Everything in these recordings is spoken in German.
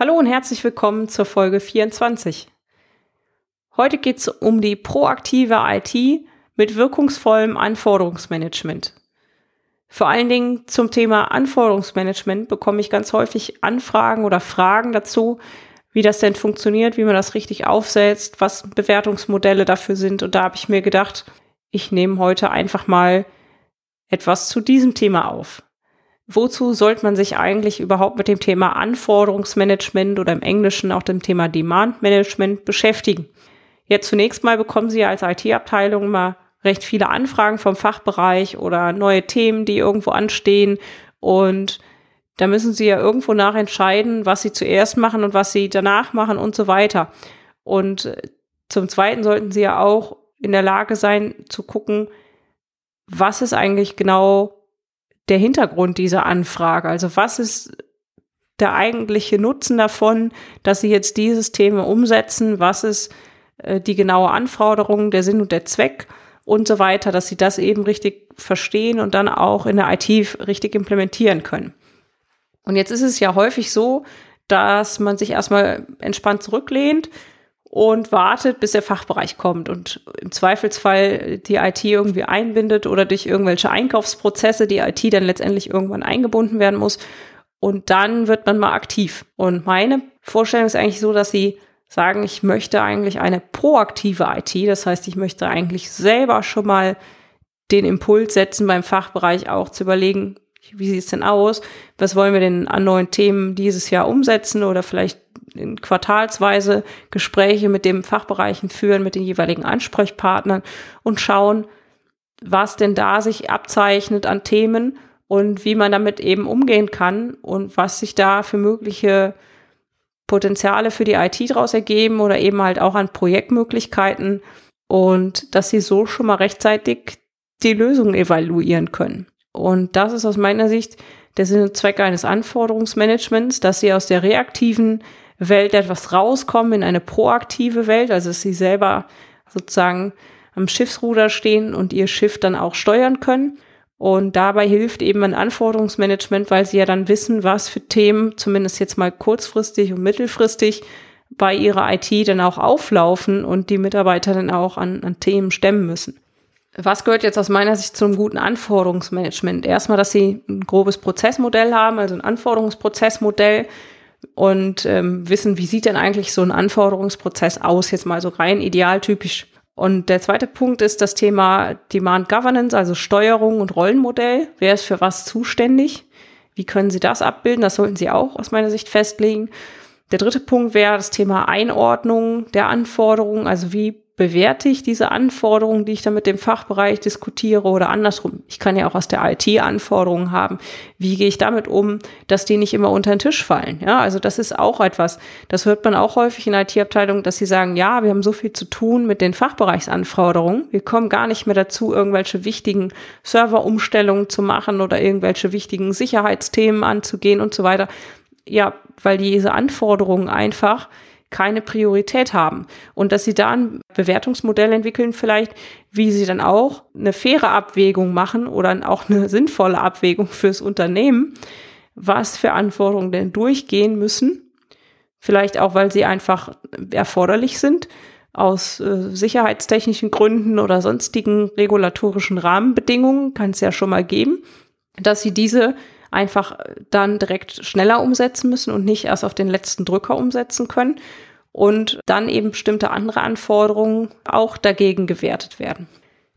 Hallo und herzlich willkommen zur Folge 24. Heute geht es um die proaktive IT mit wirkungsvollem Anforderungsmanagement. Vor allen Dingen zum Thema Anforderungsmanagement bekomme ich ganz häufig Anfragen oder Fragen dazu, wie das denn funktioniert, wie man das richtig aufsetzt, was Bewertungsmodelle dafür sind. Und da habe ich mir gedacht, ich nehme heute einfach mal etwas zu diesem Thema auf. Wozu sollte man sich eigentlich überhaupt mit dem Thema Anforderungsmanagement oder im Englischen auch dem Thema Demand Management beschäftigen? Jetzt zunächst mal bekommen Sie als IT-Abteilung mal recht viele Anfragen vom Fachbereich oder neue Themen, die irgendwo anstehen. Und da müssen Sie ja irgendwo nachentscheiden, was Sie zuerst machen und was Sie danach machen und so weiter. Und äh, zum Zweiten sollten Sie ja auch in der Lage sein zu gucken, was ist eigentlich genau der Hintergrund dieser Anfrage? Also was ist der eigentliche Nutzen davon, dass Sie jetzt dieses Thema umsetzen? Was ist äh, die genaue Anforderung, der Sinn und der Zweck? und so weiter, dass sie das eben richtig verstehen und dann auch in der IT richtig implementieren können. Und jetzt ist es ja häufig so, dass man sich erstmal entspannt zurücklehnt und wartet, bis der Fachbereich kommt und im Zweifelsfall die IT irgendwie einbindet oder durch irgendwelche Einkaufsprozesse die IT dann letztendlich irgendwann eingebunden werden muss. Und dann wird man mal aktiv. Und meine Vorstellung ist eigentlich so, dass sie sagen, ich möchte eigentlich eine proaktive IT. Das heißt, ich möchte eigentlich selber schon mal den Impuls setzen, beim Fachbereich auch zu überlegen, wie sieht es denn aus? Was wollen wir denn an neuen Themen dieses Jahr umsetzen oder vielleicht in quartalsweise Gespräche mit dem Fachbereichen führen, mit den jeweiligen Ansprechpartnern und schauen, was denn da sich abzeichnet an Themen und wie man damit eben umgehen kann und was sich da für mögliche Potenziale für die IT daraus ergeben oder eben halt auch an Projektmöglichkeiten und dass sie so schon mal rechtzeitig die Lösungen evaluieren können. Und das ist aus meiner Sicht der Sinn und Zweck eines Anforderungsmanagements, dass sie aus der reaktiven Welt etwas rauskommen in eine proaktive Welt, also dass sie selber sozusagen am Schiffsruder stehen und ihr Schiff dann auch steuern können und dabei hilft eben ein Anforderungsmanagement, weil sie ja dann wissen, was für Themen zumindest jetzt mal kurzfristig und mittelfristig bei ihrer IT dann auch auflaufen und die Mitarbeiter dann auch an, an Themen stemmen müssen. Was gehört jetzt aus meiner Sicht zum guten Anforderungsmanagement? Erstmal, dass sie ein grobes Prozessmodell haben, also ein Anforderungsprozessmodell und ähm, wissen, wie sieht denn eigentlich so ein Anforderungsprozess aus, jetzt mal so rein idealtypisch und der zweite Punkt ist das Thema Demand Governance, also Steuerung und Rollenmodell. Wer ist für was zuständig? Wie können Sie das abbilden? Das sollten Sie auch aus meiner Sicht festlegen. Der dritte Punkt wäre das Thema Einordnung der Anforderungen, also wie bewerte ich diese Anforderungen, die ich dann mit dem Fachbereich diskutiere oder andersrum. Ich kann ja auch aus der IT Anforderungen haben. Wie gehe ich damit um, dass die nicht immer unter den Tisch fallen? Ja, also das ist auch etwas, das hört man auch häufig in IT-Abteilungen, dass sie sagen, ja, wir haben so viel zu tun mit den Fachbereichsanforderungen. Wir kommen gar nicht mehr dazu, irgendwelche wichtigen Serverumstellungen zu machen oder irgendwelche wichtigen Sicherheitsthemen anzugehen und so weiter. Ja, weil diese Anforderungen einfach keine Priorität haben. Und dass sie da ein Bewertungsmodell entwickeln vielleicht, wie sie dann auch eine faire Abwägung machen oder auch eine sinnvolle Abwägung fürs Unternehmen, was für Anforderungen denn durchgehen müssen, vielleicht auch, weil sie einfach erforderlich sind aus äh, sicherheitstechnischen Gründen oder sonstigen regulatorischen Rahmenbedingungen, kann es ja schon mal geben, dass sie diese einfach dann direkt schneller umsetzen müssen und nicht erst auf den letzten Drücker umsetzen können und dann eben bestimmte andere Anforderungen auch dagegen gewertet werden.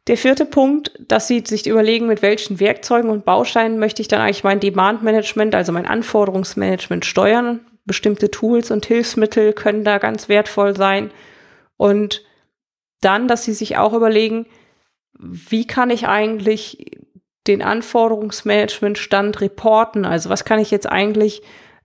Der vierte Punkt, dass Sie sich überlegen, mit welchen Werkzeugen und Bausteinen möchte ich dann eigentlich mein Demand Management, also mein Anforderungsmanagement steuern. Bestimmte Tools und Hilfsmittel können da ganz wertvoll sein. Und dann, dass Sie sich auch überlegen, wie kann ich eigentlich den Anforderungsmanagement-Stand reporten. Also was kann ich jetzt eigentlich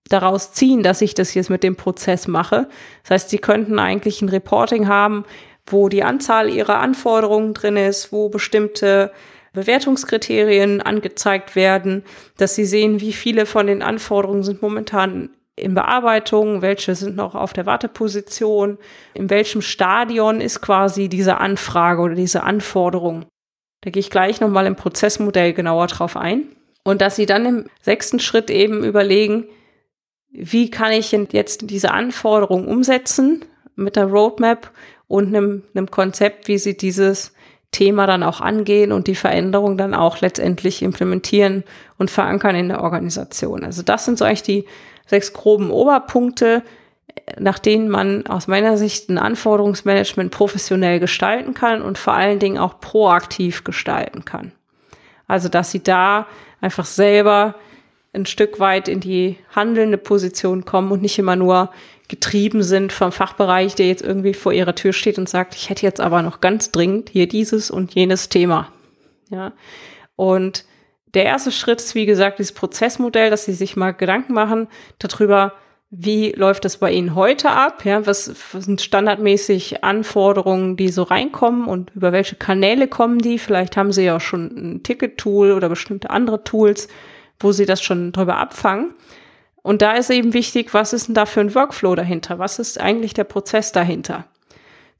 daraus ziehen, dass ich das jetzt mit dem Prozess mache? Das heißt, Sie könnten eigentlich ein Reporting haben, wo die Anzahl Ihrer Anforderungen drin ist, wo bestimmte Bewertungskriterien angezeigt werden, dass Sie sehen, wie viele von den Anforderungen sind momentan in Bearbeitung, welche sind noch auf der Warteposition, in welchem Stadion ist quasi diese Anfrage oder diese Anforderung. Da gehe ich gleich nochmal im Prozessmodell genauer drauf ein. Und dass Sie dann im sechsten Schritt eben überlegen, wie kann ich jetzt diese Anforderung umsetzen mit der Roadmap und einem, einem Konzept, wie Sie dieses Thema dann auch angehen und die Veränderung dann auch letztendlich implementieren und verankern in der Organisation. Also das sind so eigentlich die sechs groben Oberpunkte, nach denen man aus meiner Sicht ein Anforderungsmanagement professionell gestalten kann und vor allen Dingen auch proaktiv gestalten kann. Also, dass sie da einfach selber ein Stück weit in die handelnde Position kommen und nicht immer nur getrieben sind vom Fachbereich, der jetzt irgendwie vor ihrer Tür steht und sagt, ich hätte jetzt aber noch ganz dringend hier dieses und jenes Thema. Ja. Und der erste Schritt ist, wie gesagt, dieses Prozessmodell, dass Sie sich mal Gedanken machen darüber, wie läuft das bei Ihnen heute ab? Ja, was, was sind standardmäßig Anforderungen, die so reinkommen und über welche Kanäle kommen die? Vielleicht haben Sie ja auch schon ein Ticket-Tool oder bestimmte andere Tools, wo Sie das schon drüber abfangen. Und da ist eben wichtig, was ist denn da für ein Workflow dahinter? Was ist eigentlich der Prozess dahinter?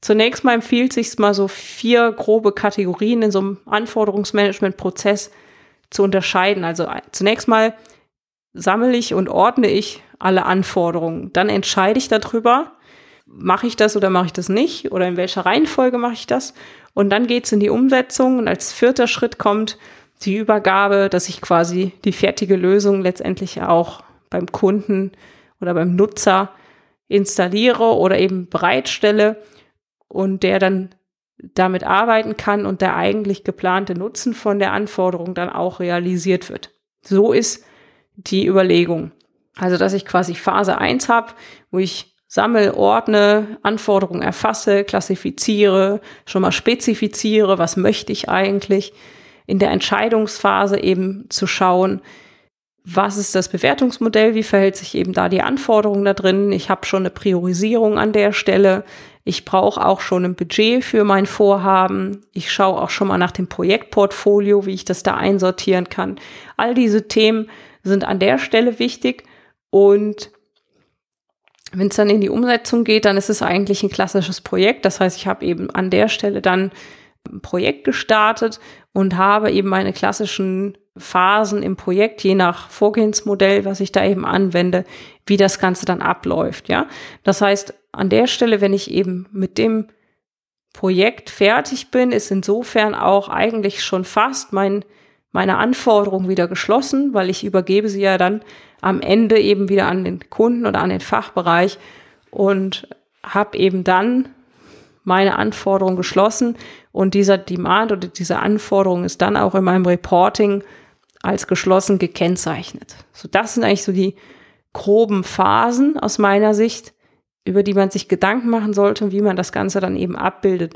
Zunächst mal empfiehlt sich mal so vier grobe Kategorien in so einem Anforderungsmanagement-Prozess zu unterscheiden. Also zunächst mal sammle ich und ordne ich alle Anforderungen. Dann entscheide ich darüber, mache ich das oder mache ich das nicht oder in welcher Reihenfolge mache ich das. Und dann geht es in die Umsetzung und als vierter Schritt kommt die Übergabe, dass ich quasi die fertige Lösung letztendlich auch beim Kunden oder beim Nutzer installiere oder eben bereitstelle und der dann damit arbeiten kann und der eigentlich geplante Nutzen von der Anforderung dann auch realisiert wird. So ist die Überlegung. Also, dass ich quasi Phase 1 habe, wo ich sammel, ordne, Anforderungen erfasse, klassifiziere, schon mal spezifiziere, was möchte ich eigentlich. In der Entscheidungsphase eben zu schauen, was ist das Bewertungsmodell, wie verhält sich eben da die Anforderung da drin. Ich habe schon eine Priorisierung an der Stelle. Ich brauche auch schon ein Budget für mein Vorhaben. Ich schaue auch schon mal nach dem Projektportfolio, wie ich das da einsortieren kann. All diese Themen sind an der Stelle wichtig. Und wenn es dann in die Umsetzung geht, dann ist es eigentlich ein klassisches Projekt. Das heißt, ich habe eben an der Stelle dann ein Projekt gestartet und habe eben meine klassischen Phasen im Projekt, je nach Vorgehensmodell, was ich da eben anwende, wie das Ganze dann abläuft. Ja, das heißt, an der Stelle, wenn ich eben mit dem Projekt fertig bin, ist insofern auch eigentlich schon fast mein, meine Anforderung wieder geschlossen, weil ich übergebe sie ja dann am Ende eben wieder an den Kunden oder an den Fachbereich und habe eben dann meine Anforderung geschlossen und dieser Demand oder diese Anforderung ist dann auch in meinem Reporting als geschlossen gekennzeichnet. So, das sind eigentlich so die groben Phasen aus meiner Sicht, über die man sich Gedanken machen sollte und wie man das Ganze dann eben abbildet.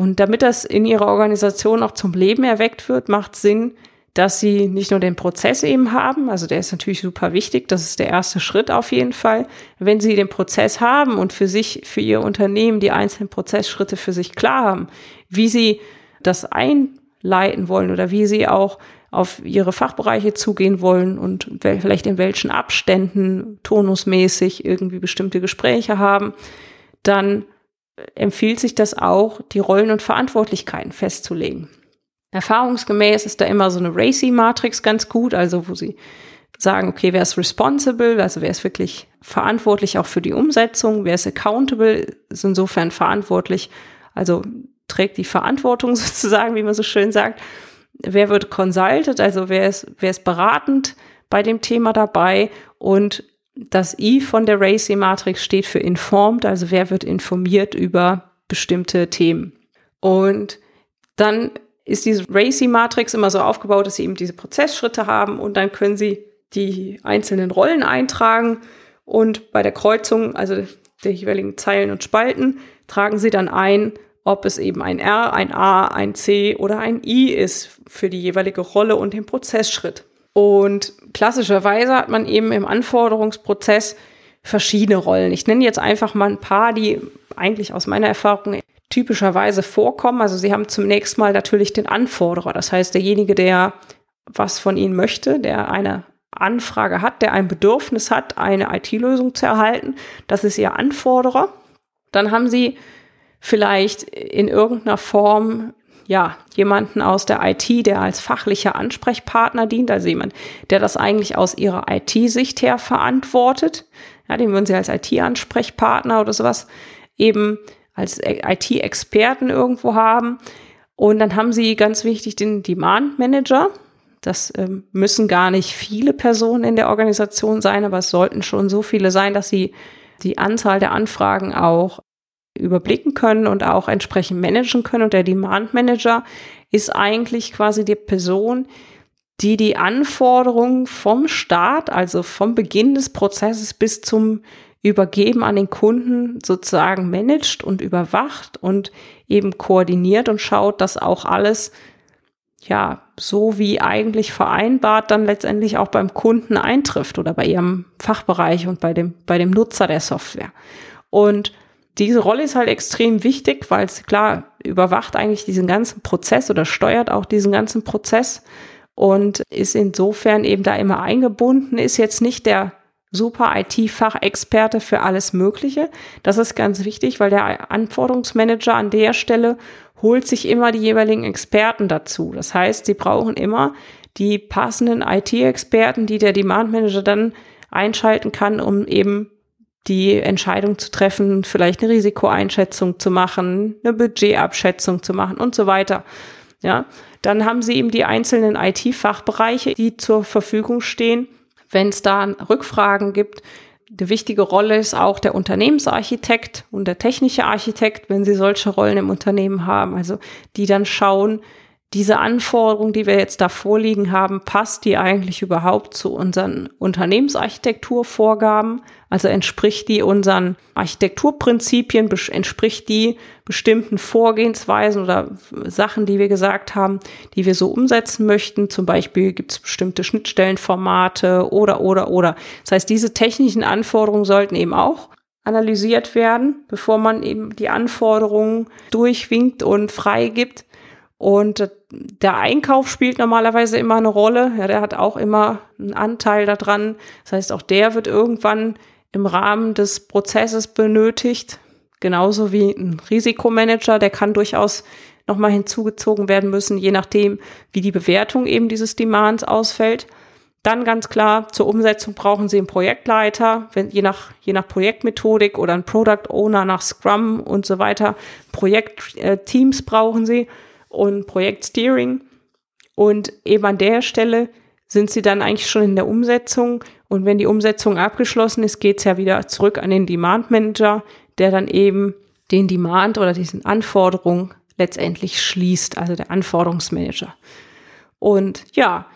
Und damit das in Ihrer Organisation auch zum Leben erweckt wird, macht Sinn, dass sie nicht nur den Prozess eben haben, also der ist natürlich super wichtig, das ist der erste Schritt auf jeden Fall. Wenn sie den Prozess haben und für sich, für ihr Unternehmen die einzelnen Prozessschritte für sich klar haben, wie sie das einleiten wollen oder wie sie auch auf ihre Fachbereiche zugehen wollen und vielleicht in welchen Abständen tonusmäßig irgendwie bestimmte Gespräche haben, dann empfiehlt sich das auch, die Rollen und Verantwortlichkeiten festzulegen. Erfahrungsgemäß ist da immer so eine Racy-Matrix ganz gut, also wo sie sagen, okay, wer ist responsible, also wer ist wirklich verantwortlich auch für die Umsetzung, wer ist accountable, ist insofern verantwortlich, also trägt die Verantwortung sozusagen, wie man so schön sagt. Wer wird consulted, also wer ist, wer ist beratend bei dem Thema dabei und das I von der Racy-Matrix steht für informed, also wer wird informiert über bestimmte Themen. Und dann ist diese Racy-Matrix immer so aufgebaut, dass sie eben diese Prozessschritte haben und dann können sie die einzelnen Rollen eintragen und bei der Kreuzung, also der jeweiligen Zeilen und Spalten, tragen sie dann ein, ob es eben ein R, ein A, ein C oder ein I ist für die jeweilige Rolle und den Prozessschritt. Und klassischerweise hat man eben im Anforderungsprozess verschiedene Rollen. Ich nenne jetzt einfach mal ein paar, die eigentlich aus meiner Erfahrung typischerweise vorkommen. Also Sie haben zunächst mal natürlich den Anforderer, das heißt derjenige, der was von Ihnen möchte, der eine Anfrage hat, der ein Bedürfnis hat, eine IT-Lösung zu erhalten. Das ist Ihr Anforderer. Dann haben Sie vielleicht in irgendeiner Form ja, jemanden aus der IT, der als fachlicher Ansprechpartner dient, also jemand, der das eigentlich aus ihrer IT-Sicht her verantwortet, ja, den würden sie als IT-Ansprechpartner oder sowas eben als IT-Experten irgendwo haben. Und dann haben sie ganz wichtig den Demand Manager. Das ähm, müssen gar nicht viele Personen in der Organisation sein, aber es sollten schon so viele sein, dass sie die Anzahl der Anfragen auch überblicken können und auch entsprechend managen können. Und der Demand Manager ist eigentlich quasi die Person, die die Anforderungen vom Start, also vom Beginn des Prozesses bis zum Übergeben an den Kunden sozusagen managt und überwacht und eben koordiniert und schaut, dass auch alles ja so wie eigentlich vereinbart dann letztendlich auch beim Kunden eintrifft oder bei ihrem Fachbereich und bei dem bei dem Nutzer der Software. Und diese Rolle ist halt extrem wichtig, weil es klar überwacht eigentlich diesen ganzen Prozess oder steuert auch diesen ganzen Prozess und ist insofern eben da immer eingebunden, ist jetzt nicht der super IT-Fachexperte für alles Mögliche. Das ist ganz wichtig, weil der Anforderungsmanager an der Stelle holt sich immer die jeweiligen Experten dazu. Das heißt, sie brauchen immer die passenden IT-Experten, die der Demand Manager dann einschalten kann, um eben die Entscheidung zu treffen, vielleicht eine Risikoeinschätzung zu machen, eine Budgetabschätzung zu machen und so weiter. Ja, dann haben sie eben die einzelnen IT-Fachbereiche, die zur Verfügung stehen, wenn es da Rückfragen gibt. Eine wichtige Rolle ist auch der Unternehmensarchitekt und der technische Architekt, wenn sie solche Rollen im Unternehmen haben, also die dann schauen, diese Anforderung, die wir jetzt da vorliegen haben, passt die eigentlich überhaupt zu unseren Unternehmensarchitekturvorgaben? Also entspricht die unseren Architekturprinzipien, entspricht die bestimmten Vorgehensweisen oder Sachen, die wir gesagt haben, die wir so umsetzen möchten? Zum Beispiel gibt es bestimmte Schnittstellenformate oder, oder, oder. Das heißt, diese technischen Anforderungen sollten eben auch analysiert werden, bevor man eben die Anforderungen durchwinkt und freigibt. Und der Einkauf spielt normalerweise immer eine Rolle. Ja, der hat auch immer einen Anteil daran. Das heißt, auch der wird irgendwann im Rahmen des Prozesses benötigt. Genauso wie ein Risikomanager, der kann durchaus nochmal hinzugezogen werden müssen, je nachdem, wie die Bewertung eben dieses Demands ausfällt. Dann ganz klar, zur Umsetzung brauchen Sie einen Projektleiter, wenn, je, nach, je nach Projektmethodik oder einen Product Owner nach Scrum und so weiter. Projektteams äh, brauchen Sie und Projektsteering. Und eben an der Stelle sind sie dann eigentlich schon in der Umsetzung. Und wenn die Umsetzung abgeschlossen ist, geht es ja wieder zurück an den Demand Manager, der dann eben den Demand oder diesen Anforderungen letztendlich schließt, also der Anforderungsmanager. Und ja,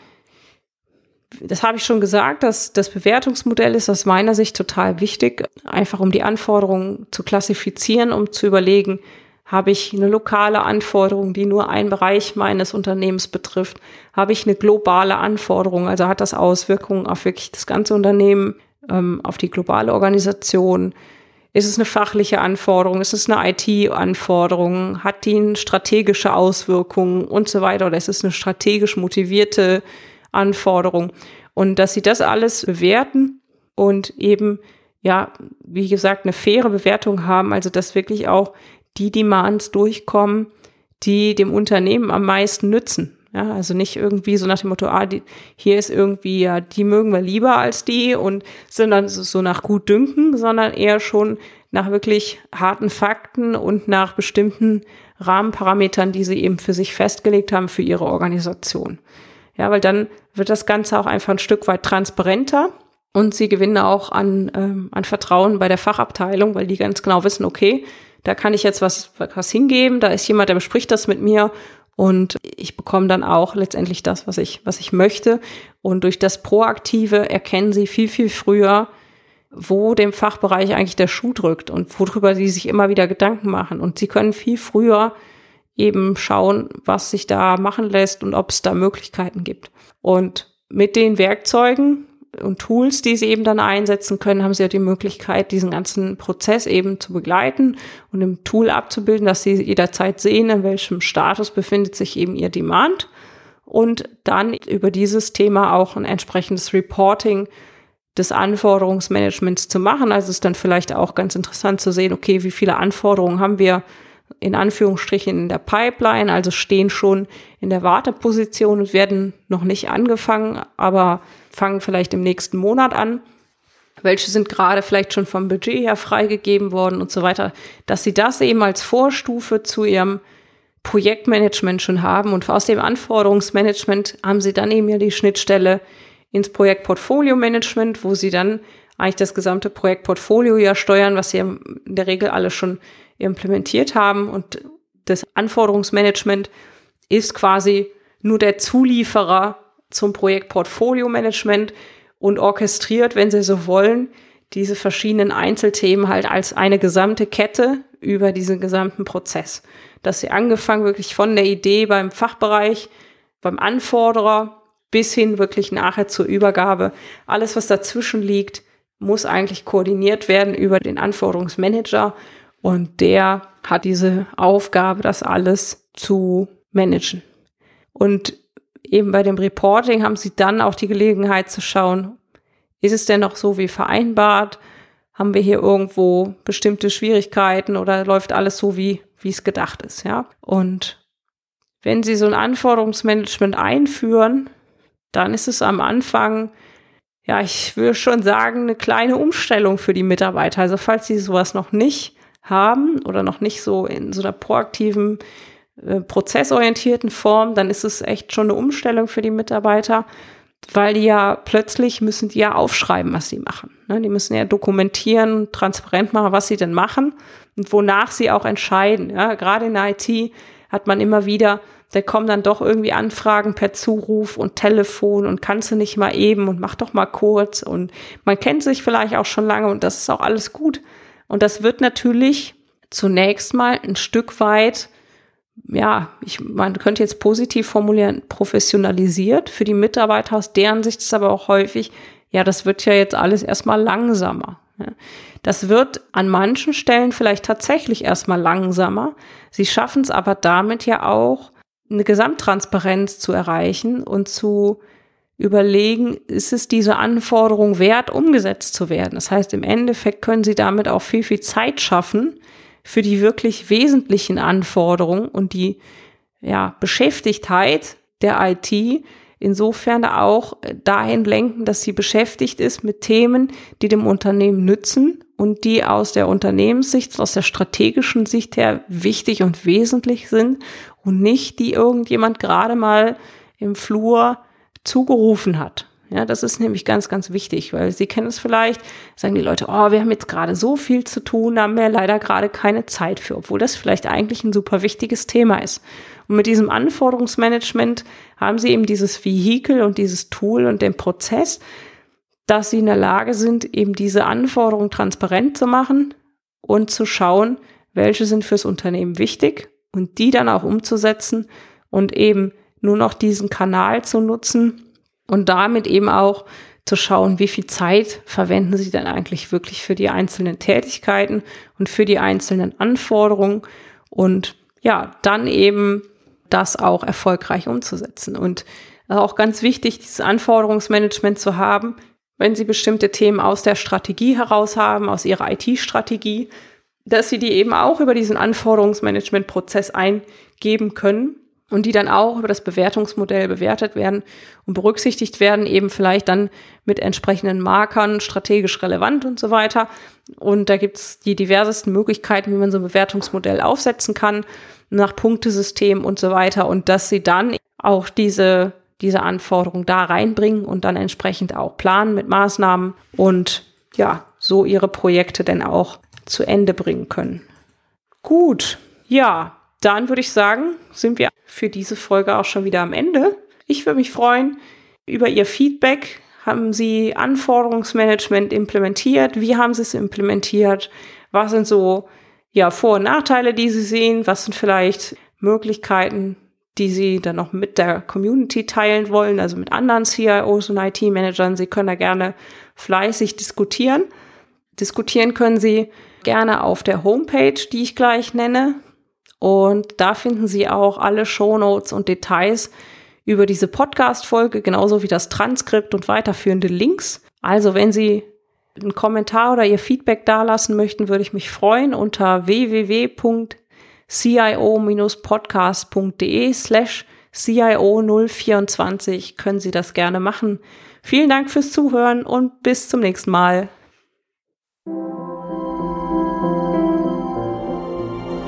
das habe ich schon gesagt, dass das Bewertungsmodell ist aus meiner Sicht total wichtig, einfach um die Anforderungen zu klassifizieren, um zu überlegen, habe ich eine lokale Anforderung, die nur einen Bereich meines Unternehmens betrifft? Habe ich eine globale Anforderung? Also hat das Auswirkungen auf wirklich das ganze Unternehmen, ähm, auf die globale Organisation? Ist es eine fachliche Anforderung? Ist es eine IT-Anforderung? Hat die eine strategische Auswirkung und so weiter? Oder ist es eine strategisch motivierte Anforderung? Und dass sie das alles bewerten und eben, ja, wie gesagt, eine faire Bewertung haben, also dass wirklich auch die Demands durchkommen, die dem Unternehmen am meisten nützen. Ja, also nicht irgendwie so nach dem Motto, ah, die, hier ist irgendwie, ja, die mögen wir lieber als die und sondern so nach gut dünken, sondern eher schon nach wirklich harten Fakten und nach bestimmten Rahmenparametern, die sie eben für sich festgelegt haben für ihre Organisation. Ja, weil dann wird das Ganze auch einfach ein Stück weit transparenter und sie gewinnen auch an, ähm, an Vertrauen bei der Fachabteilung, weil die ganz genau wissen, okay, da kann ich jetzt was, was hingeben, da ist jemand, der bespricht das mit mir und ich bekomme dann auch letztendlich das, was ich, was ich möchte. Und durch das Proaktive erkennen sie viel, viel früher, wo dem Fachbereich eigentlich der Schuh drückt und worüber sie sich immer wieder Gedanken machen. Und sie können viel früher eben schauen, was sich da machen lässt und ob es da Möglichkeiten gibt. Und mit den Werkzeugen und Tools, die sie eben dann einsetzen können, haben sie ja die Möglichkeit, diesen ganzen Prozess eben zu begleiten und im Tool abzubilden, dass sie jederzeit sehen, in welchem Status befindet sich eben ihr Demand und dann über dieses Thema auch ein entsprechendes Reporting des Anforderungsmanagements zu machen. Also ist dann vielleicht auch ganz interessant zu sehen, okay, wie viele Anforderungen haben wir in Anführungsstrichen in der Pipeline, also stehen schon in der Warteposition und werden noch nicht angefangen, aber fangen vielleicht im nächsten Monat an. Welche sind gerade vielleicht schon vom Budget her freigegeben worden und so weiter, dass sie das eben als Vorstufe zu ihrem Projektmanagement schon haben und aus dem Anforderungsmanagement haben sie dann eben ja die Schnittstelle ins Projektportfolio-Management, wo sie dann eigentlich das gesamte Projektportfolio ja steuern, was sie in der Regel alle schon implementiert haben. Und das Anforderungsmanagement ist quasi nur der Zulieferer zum Projektportfolio-Management und orchestriert, wenn Sie so wollen, diese verschiedenen Einzelthemen halt als eine gesamte Kette über diesen gesamten Prozess. Dass Sie angefangen wirklich von der Idee beim Fachbereich, beim Anforderer bis hin wirklich nachher zur Übergabe. Alles, was dazwischen liegt, muss eigentlich koordiniert werden über den Anforderungsmanager und der hat diese Aufgabe, das alles zu managen. Und eben bei dem Reporting haben sie dann auch die Gelegenheit zu schauen, ist es denn noch so wie vereinbart? Haben wir hier irgendwo bestimmte Schwierigkeiten oder läuft alles so wie, wie es gedacht ist, ja? Und wenn Sie so ein Anforderungsmanagement einführen, dann ist es am Anfang, ja, ich würde schon sagen, eine kleine Umstellung für die Mitarbeiter. Also falls sie sowas noch nicht haben oder noch nicht so in so einer proaktiven, äh, prozessorientierten Form, dann ist es echt schon eine Umstellung für die Mitarbeiter, weil die ja plötzlich müssen die ja aufschreiben, was sie machen. Ne? Die müssen ja dokumentieren, transparent machen, was sie denn machen und wonach sie auch entscheiden. Ja? Gerade in der IT hat man immer wieder da kommen dann doch irgendwie Anfragen per Zuruf und Telefon und kannst du nicht mal eben und mach doch mal kurz und man kennt sich vielleicht auch schon lange und das ist auch alles gut. Und das wird natürlich zunächst mal ein Stück weit, ja, ich, man könnte jetzt positiv formulieren, professionalisiert für die Mitarbeiter, aus deren Sicht ist aber auch häufig, ja, das wird ja jetzt alles erstmal langsamer. Das wird an manchen Stellen vielleicht tatsächlich erstmal langsamer. Sie schaffen es aber damit ja auch, eine Gesamttransparenz zu erreichen und zu überlegen, ist es diese Anforderung wert, umgesetzt zu werden. Das heißt, im Endeffekt können Sie damit auch viel, viel Zeit schaffen für die wirklich wesentlichen Anforderungen und die ja, Beschäftigtheit der IT insofern auch dahin lenken, dass sie beschäftigt ist mit Themen, die dem Unternehmen nützen und die aus der Unternehmenssicht, aus der strategischen Sicht her wichtig und wesentlich sind und nicht die irgendjemand gerade mal im Flur zugerufen hat. Ja, das ist nämlich ganz, ganz wichtig, weil Sie kennen es vielleicht, sagen die Leute, oh, wir haben jetzt gerade so viel zu tun, haben wir leider gerade keine Zeit für, obwohl das vielleicht eigentlich ein super wichtiges Thema ist. Und mit diesem Anforderungsmanagement haben Sie eben dieses Vehikel und dieses Tool und den Prozess, dass Sie in der Lage sind, eben diese Anforderungen transparent zu machen und zu schauen, welche sind fürs Unternehmen wichtig und die dann auch umzusetzen und eben nur noch diesen Kanal zu nutzen und damit eben auch zu schauen, wie viel Zeit verwenden Sie denn eigentlich wirklich für die einzelnen Tätigkeiten und für die einzelnen Anforderungen und ja, dann eben das auch erfolgreich umzusetzen. Und auch ganz wichtig, dieses Anforderungsmanagement zu haben, wenn Sie bestimmte Themen aus der Strategie heraus haben, aus Ihrer IT-Strategie, dass Sie die eben auch über diesen Anforderungsmanagement-Prozess eingeben können und die dann auch über das Bewertungsmodell bewertet werden und berücksichtigt werden, eben vielleicht dann mit entsprechenden Markern, strategisch relevant und so weiter. Und da gibt's die diversesten Möglichkeiten, wie man so ein Bewertungsmodell aufsetzen kann, nach Punktesystem und so weiter. Und dass sie dann auch diese, diese Anforderung da reinbringen und dann entsprechend auch planen mit Maßnahmen und ja, so ihre Projekte dann auch zu Ende bringen können. Gut, ja, dann würde ich sagen, sind wir für diese Folge auch schon wieder am Ende. Ich würde mich freuen über Ihr Feedback. haben Sie Anforderungsmanagement implementiert? Wie haben Sie es implementiert? Was sind so ja, Vor- und Nachteile, die Sie sehen? Was sind vielleicht Möglichkeiten, die Sie dann noch mit der Community teilen wollen, also mit anderen CIOs und IT-Managern? Sie können da gerne fleißig diskutieren. Diskutieren können Sie gerne auf der Homepage, die ich gleich nenne. Und da finden Sie auch alle Shownotes und Details über diese Podcast-Folge, genauso wie das Transkript und weiterführende Links. Also wenn Sie einen Kommentar oder Ihr Feedback dalassen möchten, würde ich mich freuen unter www.cio-podcast.de slash CIO024 können Sie das gerne machen. Vielen Dank fürs Zuhören und bis zum nächsten Mal.